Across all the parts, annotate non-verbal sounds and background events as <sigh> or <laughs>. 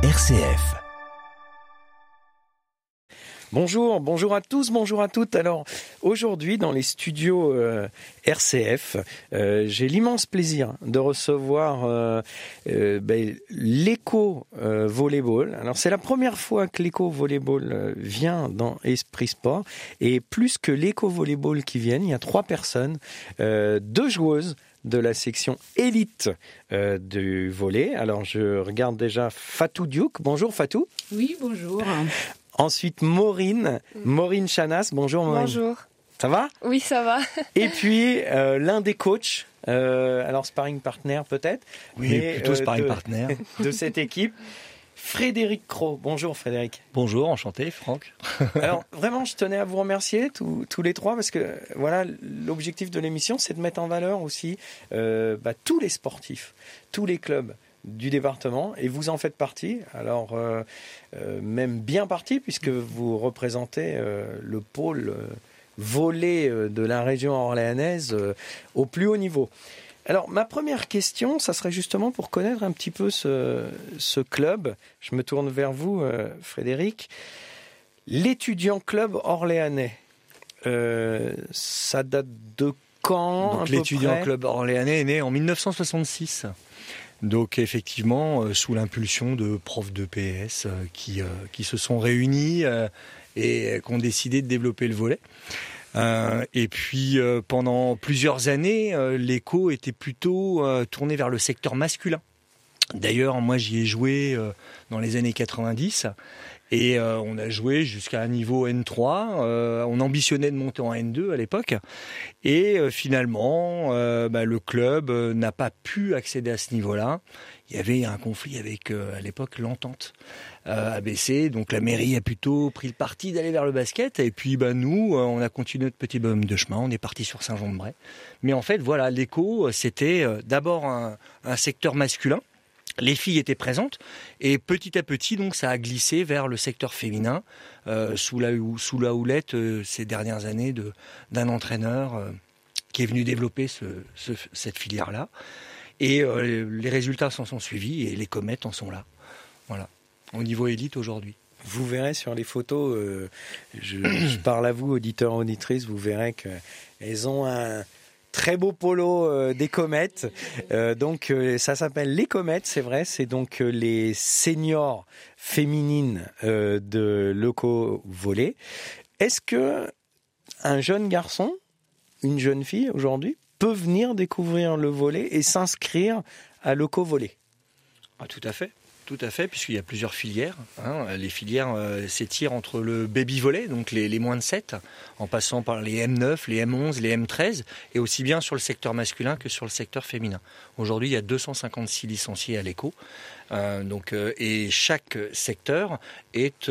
RCF. Bonjour, bonjour à tous, bonjour à toutes. Alors aujourd'hui dans les studios euh, RCF, euh, j'ai l'immense plaisir de recevoir euh, ben, l'éco volleyball. Alors c'est la première fois que l'éco volleyball vient dans Esprit Sport et plus que l'éco volleyball qui viennent, il y a trois personnes, deux joueuses de la section élite du volet. Alors je regarde déjà Fatou Diouk. Bonjour Fatou. Oui, bonjour. Ensuite, Maureen, Maureen Chanas. Bonjour Maureen. Bonjour. Ça va? Oui, ça va. Et puis, euh, l'un des coachs, euh, alors sparring partner peut-être? Oui, plutôt euh, sparring de, partner. <laughs> De cette équipe. Frédéric Cro. Bonjour Frédéric. Bonjour, enchanté Franck. <laughs> Alors vraiment, je tenais à vous remercier tous, tous les trois parce que voilà, l'objectif de l'émission, c'est de mettre en valeur aussi bah, tous les sportifs, tous les clubs du département et vous en faites partie. Alors euh, euh, même bien partie puisque vous représentez euh, le pôle volé de la région orléanaise au plus haut niveau. Alors ma première question, ça serait justement pour connaître un petit peu ce, ce club. Je me tourne vers vous, Frédéric. L'étudiant club orléanais, ça date de quand L'étudiant club orléanais est né en 1966. Donc effectivement, euh, sous l'impulsion de profs de PS euh, qui, euh, qui se sont réunis et qui ont décidé de développer le volet. Et puis pendant plusieurs années, l'écho était plutôt tourné vers le secteur masculin. D'ailleurs, moi j'y ai joué dans les années 90 et euh, on a joué jusqu'à un niveau N3. Euh, on ambitionnait de monter en N2 à l'époque. Et euh, finalement, bah, le club n'a pas pu accéder à ce niveau-là. Il y avait un conflit avec, à l'époque, l'entente ABC. Donc la mairie a plutôt pris le parti d'aller vers le basket. Et puis bah, nous, on a continué notre petit bonhomme de chemin. On est parti sur Saint-Jean-de-Bray. Mais en fait, voilà, l'écho, c'était d'abord un, secteur masculin les filles étaient présentes et petit à petit donc ça a glissé vers le secteur féminin euh, sous la houlette euh, ces dernières années d'un entraîneur euh, qui est venu développer ce, cette filière là et les résultats s'en sont suivis et les comètes en sont là voilà au niveau élite aujourd'hui vous verrez sur les photos je, je, <clears throat> parle à vous auditeurs auditrices vous verrez qu'elles ont un Très beau polo euh, des comètes. Euh, donc euh, ça s'appelle les comètes, c'est vrai. C'est donc les seniors féminines de loco volley. Est-ce que un jeune garçon, une jeune fille aujourd'hui peut venir découvrir le volet et s'inscrire à loco volley ah, Tout à fait. Tout à fait, puisqu'il y a plusieurs filières. Hein. Les filières euh, s'étirent entre le baby volet, donc les, moins de 7, en passant par les M9, les M11, les M13, et aussi bien sur le secteur masculin que sur le secteur féminin. Aujourd'hui, il y a 256 licenciés à l'éco. Euh, euh, et chaque secteur est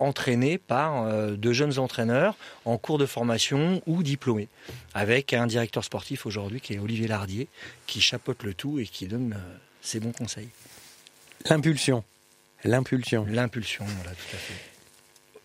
entraîné par de jeunes entraîneurs en cours de formation ou diplômés, avec un directeur sportif aujourd'hui qui est Olivier Lardier, qui chapeaute le tout et qui donne ses bons conseils. L'impulsion. L'impulsion. L'impulsion, voilà, tout à fait.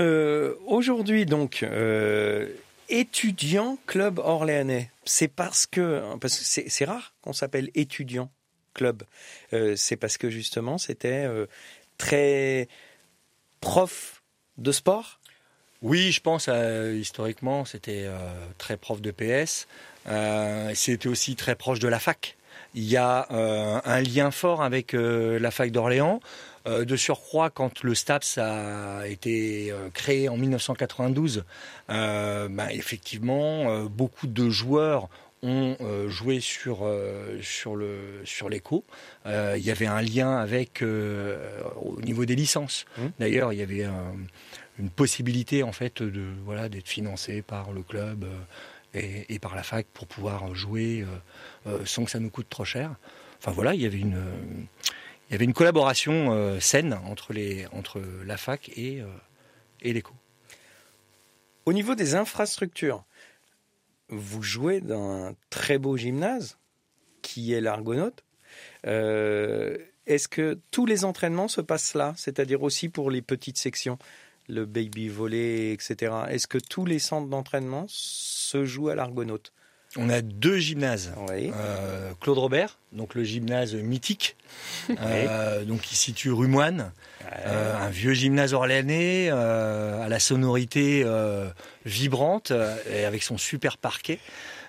Euh, aujourd'hui, donc, euh, étudiant club orléanais, c'est parce que, parce que c'est rare qu'on s'appelle étudiant club. Euh, c'est parce que justement, c'était très prof de sport. Oui, je pense historiquement, c'était très prof de PS. c'était aussi très proche de la fac il y a euh, un lien fort avec euh, la fac d'Orléans. Euh, de surcroît, quand le STAPS a été créé en 1992, bah, effectivement, beaucoup de joueurs ont joué sur sur le sur l'écho. il y avait un lien avec au niveau des licences. Mmh. D'ailleurs, il y avait une possibilité en fait de voilà d'être financé par le club et, par la fac pour pouvoir jouer euh, euh, sans que ça nous coûte trop cher. Enfin voilà, il y avait une, il y avait une collaboration euh, saine entre, les, entre la fac et, et l'éco. Au niveau des infrastructures, vous jouez dans un très beau gymnase qui est l'Argonaute. Est-ce que tous les entraînements se passent là, c'est-à-dire aussi pour les petites sections, le baby volley, etc. Est-ce que tous les centres d'entraînement se joue à l'Argonaute? On a deux gymnases. Oui. Euh, Claude Robert, donc le gymnase mythique, euh, donc qui situe rue Moine, euh, un vieux gymnase orléanais à la sonorité vibrante et avec son super parquet.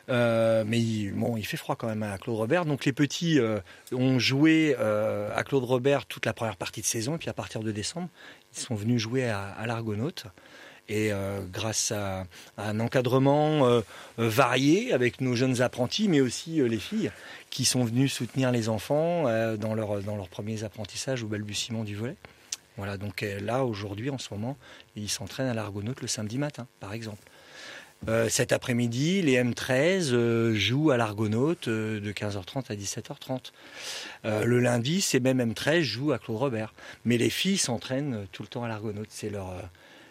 Euh, mais il, bon, il fait froid quand même à Claude Robert. Donc les petits euh, ont joué euh, à Claude Robert toute la première partie de saison et puis à partir de décembre, ils sont venus jouer à, à l'Argonaute. Et grâce à, à un encadrement varié avec nos jeunes apprentis, mais aussi les filles qui sont venues soutenir les enfants dans, leur, dans leurs premiers apprentissages ou balbutiements du volet. Voilà, donc là, aujourd'hui, en ce moment, ils s'entraînent à l'Argonaute le samedi matin, par exemple. Euh, cet après-midi, les M13 euh, jouent à l'Argonaute euh, de 15h30 à 17h30. Euh, le lundi, ces mêmes M13 jouent à Claude Robert. Mais les filles s'entraînent tout le temps à l'Argonaute. C'est leur, euh,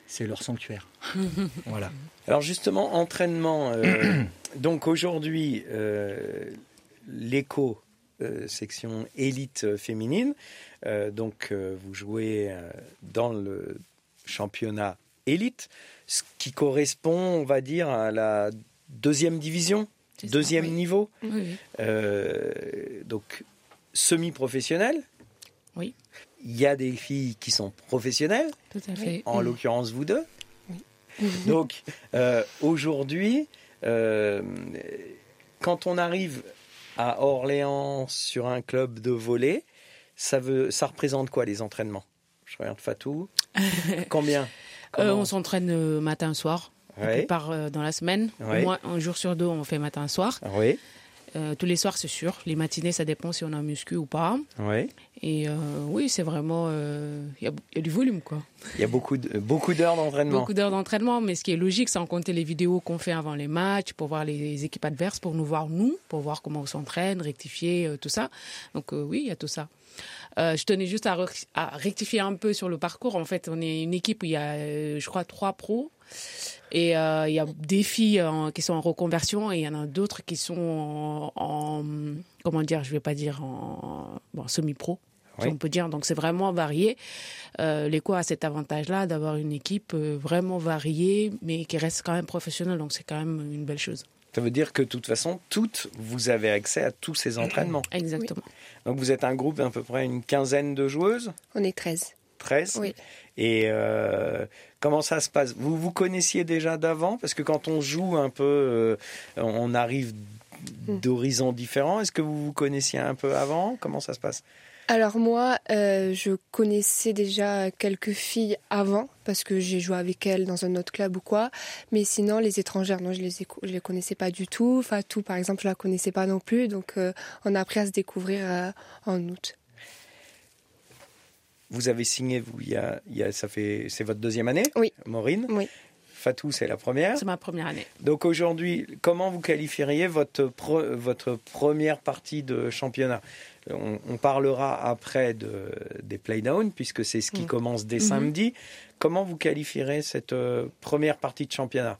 c'est leur sanctuaire. <laughs> voilà. Alors justement, entraînement. euh, <coughs> donc aujourd'hui, euh, l'éco euh, section élite féminine. Euh, donc euh, vous jouez euh, dans le championnat élite, ce qui correspond, on va dire, à la deuxième division, ça, deuxième oui. niveau. Oui, oui. Euh, donc semi-professionnel. Oui. Il y a des filles qui sont professionnelles, Tout à fait. en l'occurrence vous deux. Oui. <laughs> Donc euh, aujourd'hui, euh, quand on arrive à Orléans sur un club de volley, ça veut, ça représente quoi les entraînements? Je regarde Fatou. <laughs> Combien? Comment on s'entraîne euh, matin soir. Ouais. euh, dans la semaine. Ouais. Au moins un jour sur deux, on fait matin soir. Oui, Euh, tous les soirs, c'est sûr. Les matinées, ça dépend si on a un muscu ou pas. oui. Et euh, oui, c'est vraiment. euh, Il y, a, il y a du volume, quoi. Il y a beaucoup de- beaucoup d'heures d'entraînement. Beaucoup d'heures d'entraînement, mais ce qui est logique, sans compter les vidéos qu'on fait avant les matchs, pour voir les équipes adverses, pour nous voir nous, pour voir comment on s'entraîne, rectifier, euh, tout ça. Donc euh, oui, il y a tout ça. Euh, je tenais juste à, à rectifier un peu sur le parcours. En fait, on est une équipe où il y a, euh, je crois, trois pros. Et euh, il y a des filles euh, qui sont en reconversion et il y en a d'autres qui sont en, en- comment dire, je vais pas dire en bon, semi-pro, si on peut dire. Donc c'est vraiment varié. Euh, L'Éco a cet avantage-là d'avoir une équipe euh, vraiment variée, mais qui reste quand même professionnelle. Donc c'est quand même une belle chose. Ça veut dire que de toute façon, toutes, vous avez accès à tous ces entraînements. Exactement. Donc vous êtes un groupe d'à peu près une quinzaine de joueuses, On est 13. 13. Oui. Et euh, comment ça se passe? Vous vous connaissiez déjà d'avant? Parce que quand on joue un peu, euh, on arrive d'horizons différents. Est-ce que vous vous connaissiez un peu avant? Comment ça se passe? Alors moi, euh, je connaissais déjà quelques filles avant parce que j'ai joué avec elles dans un autre club ou quoi. Mais sinon, les étrangères, non, je les, je les connaissais pas du tout. Fatou, par exemple, je la connaissais pas non plus. Donc, euh, on a appris à se découvrir euh, en août. Vous avez signé, vous, il y a, il y a- ça fait, c'est votre deuxième année Oui. Maureen Oui. Fatou, c'est la première. C'est ma première année. Donc aujourd'hui, comment vous qualifieriez votre, pre- votre première partie de championnat? On, on parlera après de, des playdowns, puisque c'est ce qui Mm. commence dès Mhm. samedi. Comment vous qualifierez cette euh, première partie de championnat?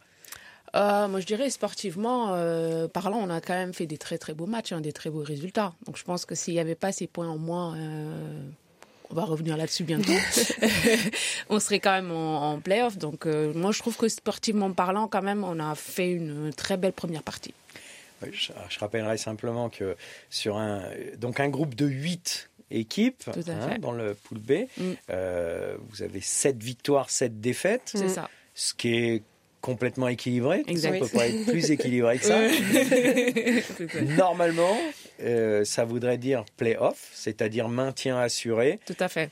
Euh, moi, je dirais sportivement euh, parlant, on a quand même fait des très très beaux matchs, hein, des très beaux résultats. Donc, je pense que s'il n'y avait pas ces points en moins, on va revenir là-dessus bientôt. <laughs> <laughs> on serait quand même en, en playoff. Donc, euh, moi, je trouve que sportivement parlant, quand même, on a fait une très belle première partie. Oui, je, je rappellerai simplement que sur un, donc un groupe de 8 équipes hein, dans le pool B, Mm. euh, vous avez 7 victoires, 7 défaites, C'est Mm. ça. ce qui est complètement équilibré. Exact. Ça ne peut pas être plus équilibré que ça. <laughs> Normalement, euh, ça voudrait dire play-off, c'est-à-dire maintien assuré Tout à fait.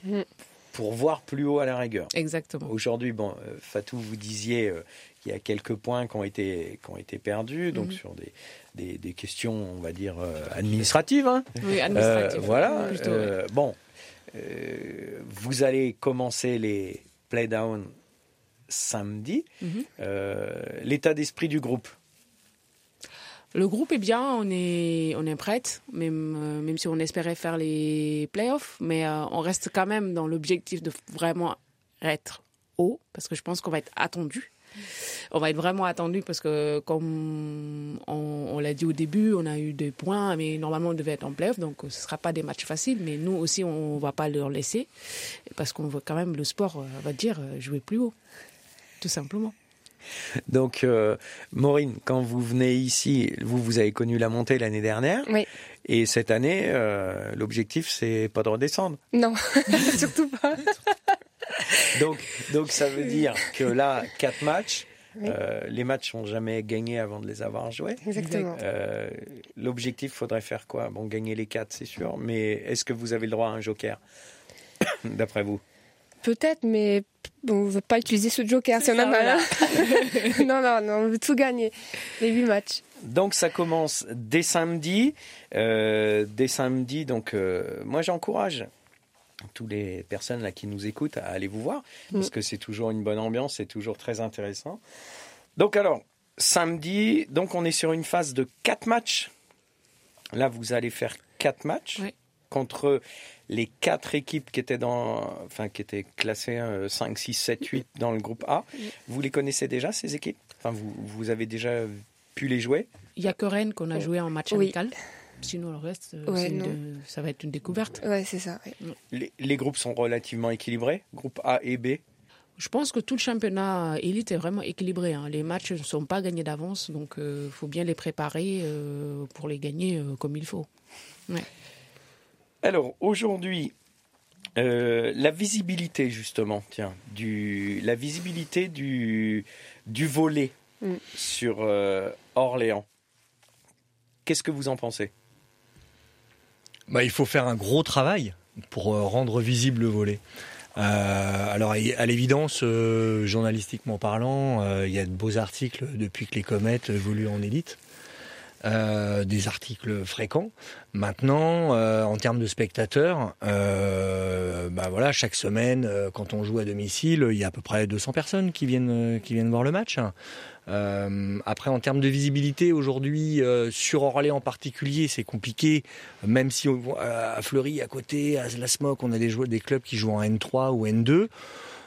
pour voir plus haut à la rigueur. Exactement. Aujourd'hui, bon, euh, Fatou, vous disiez euh, qu'il y a quelques points qui ont été, qui ont été perdus, donc Mhm. sur des, des, des questions, on va dire, administratives. hein. Oui, Euh, administratif. voilà. Plutôt, euh, Bon, euh, vous allez commencer les playdowns samedi. Mhm. Euh, L'état d'esprit du groupe. Le groupe est bien, on est, on est prête, même, euh, même si on espérait faire les playoffs, mais euh, on reste quand même dans l'objectif de vraiment être haut, parce que je pense qu'on va être attendu. On va être vraiment attendu parce que, comme on, l'a dit au début, on a eu des points, mais normalement on devait être en playoff, donc ce ne sera pas des matchs faciles, mais nous aussi on ne va pas leur laisser, parce qu'on veut quand même le sport, euh, on va dire, euh, jouer plus haut, tout simplement. Donc, euh, Maureen, quand vous venez ici, vous, vous avez connu la montée l'année dernière. Oui. Et cette année, euh, l'objectif, c'est pas de redescendre. Non, <laughs> surtout pas. <laughs> Donc, donc, ça veut dire que là, quatre matchs. Oui. euh, les matchs sont jamais gagnés avant de les avoir joués. Exactement. Euh, L'objectif, faudrait faire quoi? Bon, gagner les quatre, c'est sûr. Mais est-ce que vous avez le droit à un joker <coughs> D'après vous? Peut-être, mais on ne veut pas utiliser ce joker si on a mal. <laughs> non, non, non, on veut tout gagner. Les huit matchs. Donc ça commence dès samedi. Euh, dès samedi, donc euh, moi j'encourage toutes les personnes là qui nous écoutent à aller vous voir parce Mm. que c'est toujours une bonne ambiance, c'est toujours très intéressant. Donc alors samedi, donc on est sur une phase de quatre matchs. Là vous allez faire quatre matchs Oui. contre les quatre équipes qui étaient dans, enfin qui étaient classées euh, 5, 6, 7, 8 dans le groupe A. Vous les connaissez déjà ces équipes? Enfin vous, vous avez déjà pu les jouer? Il y a que Rennes qu'on a joué en match Oui. amical. Sinon, le reste, euh, Ouais, de- ça va être une découverte. Ouais, c'est ça. ouais. Les, les groupes sont relativement équilibrés, groupe A et B? Je pense que tout le championnat élite est vraiment équilibré. hein. Les matchs ne sont pas gagnés d'avance, donc il faut bien les préparer euh, pour les gagner euh, comme il faut. Alors aujourd'hui, euh, la visibilité justement, tiens, du, la visibilité du, du volet Mm. sur euh, Orléans. Qu'est-ce que vous en pensez? Bah, il faut faire un gros travail pour euh, rendre visible le volet. Euh, alors, à l'évidence, euh, journalistiquement parlant, euh, il y a de beaux articles depuis que les comètes évoluent en élite. Euh, des articles fréquents. Maintenant, euh, en termes de spectateurs, euh, bah chaque semaine, quand on joue à domicile, il y a à peu près 200 personnes qui viennent, voir le match. Après, en termes de visibilité, aujourd'hui, sur Orléans en particulier, c'est compliqué. Même si à Fleury, à côté, à la SMOC, on a des clubs qui jouent en N3 ou N2.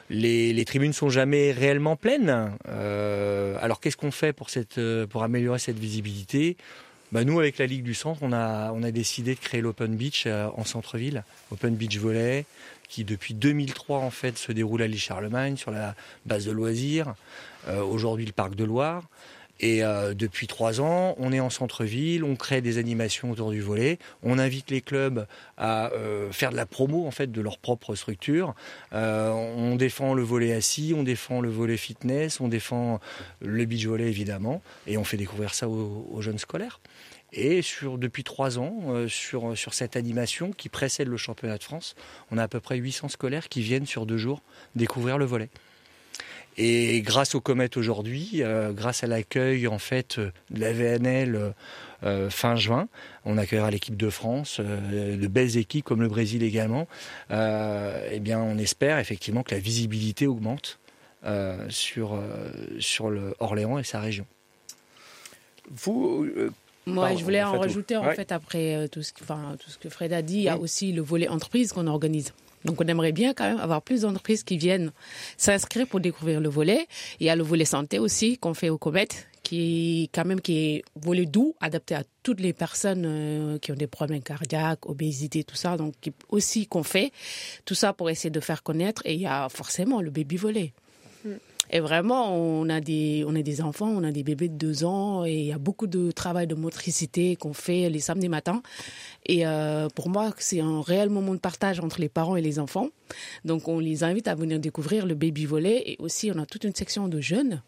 Les, les tribunes sont jamais réellement pleines. Euh, alors, qu'est-ce qu'on fait pour, euh, améliorer cette visibilité? Bah nous, avec la Ligue du Centre, on a, décidé de créer l'Open Beach euh, en centre-ville, Open Beach Volley, qui depuis 2003 en fait se déroule à l'île Charlemagne sur la base de loisirs. Aujourd'hui, le parc de Loire. Et euh, depuis trois ans, on est en centre-ville, on crée des animations autour du volet, on invite les clubs à euh, faire de la promo en fait de leur propre structure. Euh, on défend le volet assis, on défend le volet fitness, on défend le beach volley évidemment, et on fait découvrir ça aux, jeunes scolaires. Et depuis trois ans, sur, sur cette animation qui précède le championnat de France, on a à peu près 800 scolaires qui viennent sur deux jours découvrir le volet. Et grâce aux comètes aujourd'hui, euh, grâce à l'accueil en fait de la VNL euh, euh, fin juin, on accueillera l'équipe de France, euh, de belles équipes comme le Brésil également. Euh, eh bien, on espère effectivement que la visibilité augmente euh, sur euh, sur le Orléans et sa région. Vous, euh, Moi, Pardon, je voulais en en fait, rajouter, en ouais. fait, après euh, tout, ce, qui- enfin, tout ce que Fred a dit, il y a Oui. aussi le volet entreprise qu'on organise. Donc, on aimerait bien quand même avoir plus d'entreprises qui viennent s'inscrire pour découvrir le volet. Il y a le volet santé aussi qu'on fait au Comet, qui quand même qui est volet doux, adapté à toutes les personnes euh, qui ont des problèmes cardiaques, obésité, tout ça. Donc, aussi qu'on fait tout ça pour essayer de faire connaître. Et il y a forcément le baby volet. Et vraiment, on a des, on a des enfants, on a des bébés de deux ans, et il y a beaucoup de travail de motricité qu'on fait les samedis matins. Et euh, pour moi, c'est un réel moment de partage entre les parents et les enfants. Donc, on les invite à venir découvrir le baby volet, et aussi, on a toute une section de jeunes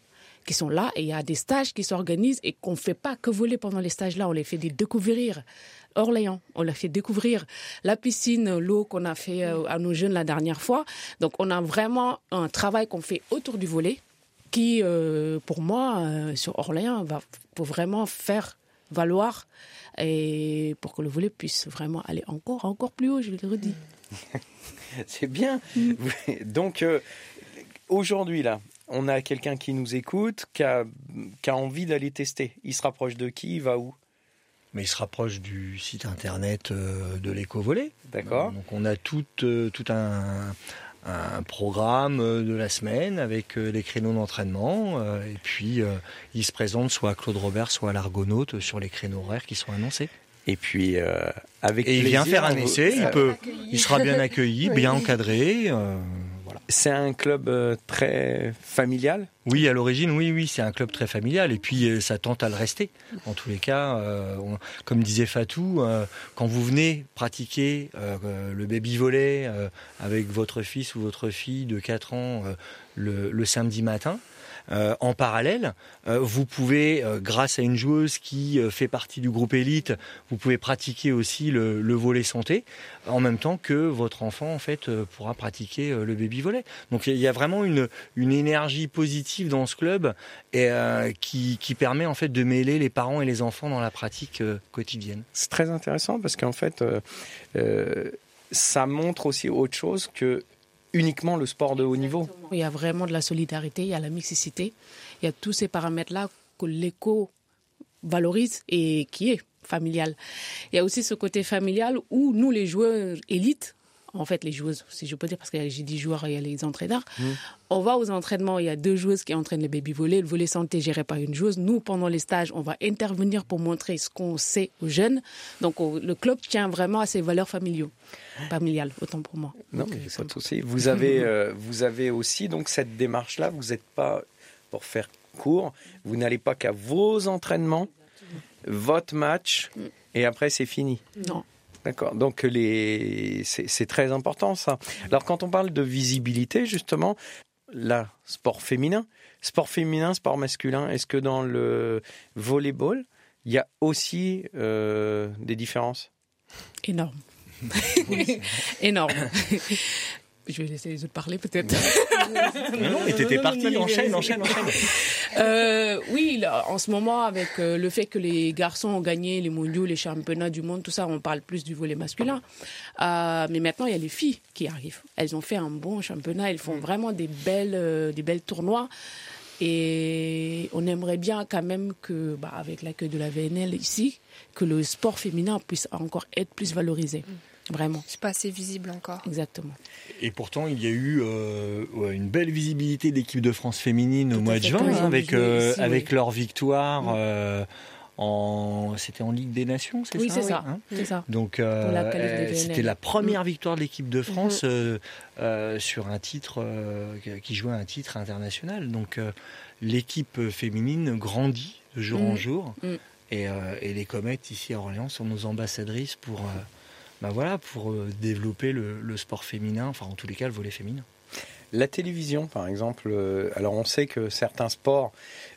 qui sont là, et il y a des stages qui s'organisent et qu'on fait pas que voler pendant les stages-là, on les fait découvrir. Orléans, on leur fait découvrir la piscine, l'eau qu'on a fait euh, à nos jeunes la dernière fois. Donc on a vraiment un travail qu'on fait autour du volet qui, euh, pour moi, euh, sur Orléans, va pour vraiment faire valoir et pour que le volet puisse vraiment aller encore, encore plus haut, je le redis. <laughs> c'est bien. Donc aujourd'hui là, on a quelqu'un qui nous écoute, qui a, qui a envie d'aller tester. Il se rapproche de qui? Il va où? Mais il se rapproche du site internet euh, de l'éco-volet. D'accord. Donc on a tout, euh, tout un, un programme euh, de la semaine avec les créneaux d'entraînement. et puis il se présente soit à Claude Robert, soit à l'Argonaute sur les créneaux horaires qui sont annoncés. Et puis euh, avec Et il vient faire un essai, il, peut, il sera bien accueilli, <laughs> bien encadré. euh. C'est un club euh, très familial Oui, à l'origine, oui, oui, c'est un club très familial et puis euh, ça tente à le rester. En tous les cas, euh, comme disait Fatou, quand vous venez pratiquer le baby volley euh, avec votre fils ou votre fille de 4 ans le samedi matin, euh, en parallèle, euh, vous pouvez, euh, grâce à une joueuse qui fait partie du groupe élite, vous pouvez pratiquer aussi le, le volet santé, en même temps que votre enfant en fait pourra pratiquer le baby volet. Donc il y a vraiment une, une énergie positive dans ce club et, qui, qui permet en fait de mêler les parents et les enfants dans la pratique quotidienne. C'est très intéressant parce qu'en fait, ça montre aussi autre chose que uniquement le sport de haut niveau. Il y a vraiment de la solidarité, il y a la mixicité, il y a tous ces paramètres-là que l'éco valorise et qui est familial. Il y a aussi ce côté familial où nous, les joueurs élites, en fait, les joueuses, si je peux dire, parce que j'ai dit joueurs, il y a les entraîneurs. On va aux entraînements, il y a deux joueuses qui entraînent les baby volets, le volet santé géré par une joueuse. Nous, pendant les stages, on va intervenir pour montrer ce qu'on sait aux jeunes. Donc, le club tient vraiment à ses valeurs familiaux, familiales, autant pour moi. Non, mais pas de souci. Vous avez, euh, vous avez aussi donc cette démarche-là. Vous n'êtes pas pour faire court. Vous n'allez pas qu'à vos entraînements, votre match, et après c'est fini. Non. D'accord. Donc les, c'est très important ça. Alors quand on parle de visibilité, justement, là, sport féminin, sport féminin, sport masculin. Est-ce que dans le volleyball, il y a aussi euh, des différences? Énorme. <laughs> Énorme. <laughs> Je vais laisser les autres parler peut-être. <laughs> non, et t'étais parti, enchaîne, enchaîne, enchaîne. Euh, oui, là, en ce moment, avec euh, le fait que les garçons ont gagné les mondiaux, les championnats du monde, tout ça, on parle plus du volet masculin. Euh, mais maintenant, il y a les filles qui arrivent. Elles ont fait un bon championnat, elles font vraiment des belles, euh, des belles tournois. Et on aimerait bien quand même que, bah, avec l'accueil de la VNL ici, que le sport féminin puisse encore être plus valorisé. Vraiment, C'est pas assez visible encore. exactement. Et pourtant, il y a eu euh, ouais, une belle visibilité de l'équipe de France féminine au mois de juin, avec, euh, avec oui. leur victoire. Euh, en, c'était en Ligue des Nations, c'est Oui, ça c'est ça. hein C'est ça. Donc, euh, c'était la première victoire de l'équipe de Mm-hmm. France euh, euh, sur un titre euh, qui jouait un titre international. Donc, euh, l'équipe féminine grandit de jour en Mm. jour. Mm. Et, euh, et les comètes ici à Orléans sont nos ambassadrices pour, euh, bah voilà, pour euh, développer le, le sport féminin, enfin en tous les cas le volet féminin. La télévision, par exemple, euh, alors on sait que certains sports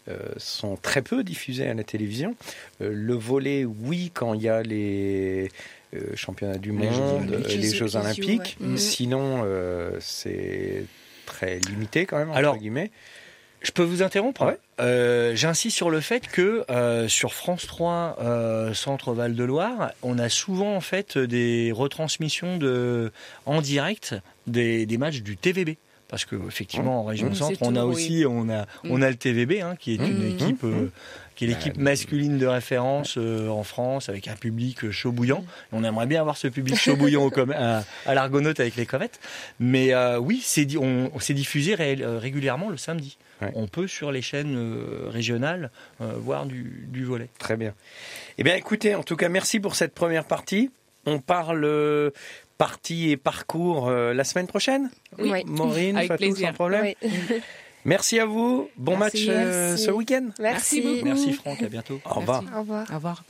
euh, sont très peu diffusés à la télévision. Euh, le volet, oui, quand il y a les euh, championnats du Les Jeux monde, Olympiques. euh, les Les Jeux Jeux, olympiques. ouais. Mhm. Sinon, euh, c'est très limité quand même, entre Alors, guillemets. Je peux vous interrompre Ouais. Euh, J'insiste sur le fait que euh, sur France 3 euh, Centre Val de Loire, on a souvent en fait des retransmissions de en direct des, des matchs du TVB. Parce que effectivement en région Mmh, centre, on a tout, aussi on a on a le TVB hein, qui est une Mmh. équipe euh, qui est l'équipe Bah, masculine de référence euh, en France avec un public chaud bouillant. On aimerait bien avoir ce public chaud bouillant à, à l'Argonaute avec les comètes. Mais euh, oui, c'est on, on s'est diffusé ré- euh, régulièrement le samedi. Ouais. On peut sur les chaînes euh, régionales euh, voir du, du volet. Très bien. Eh bien, écoutez, en tout cas, merci pour cette première partie. On parle euh, partie et parcours euh, la semaine prochaine? Oui. Maureen, Avec Fatou, plaisir. sans problème? Oui. <laughs> Merci à vous. Bon Merci, match euh, merci. ce week-end. Merci. beaucoup. Merci Franck, à bientôt. Au revoir. Merci. Au revoir. Au revoir.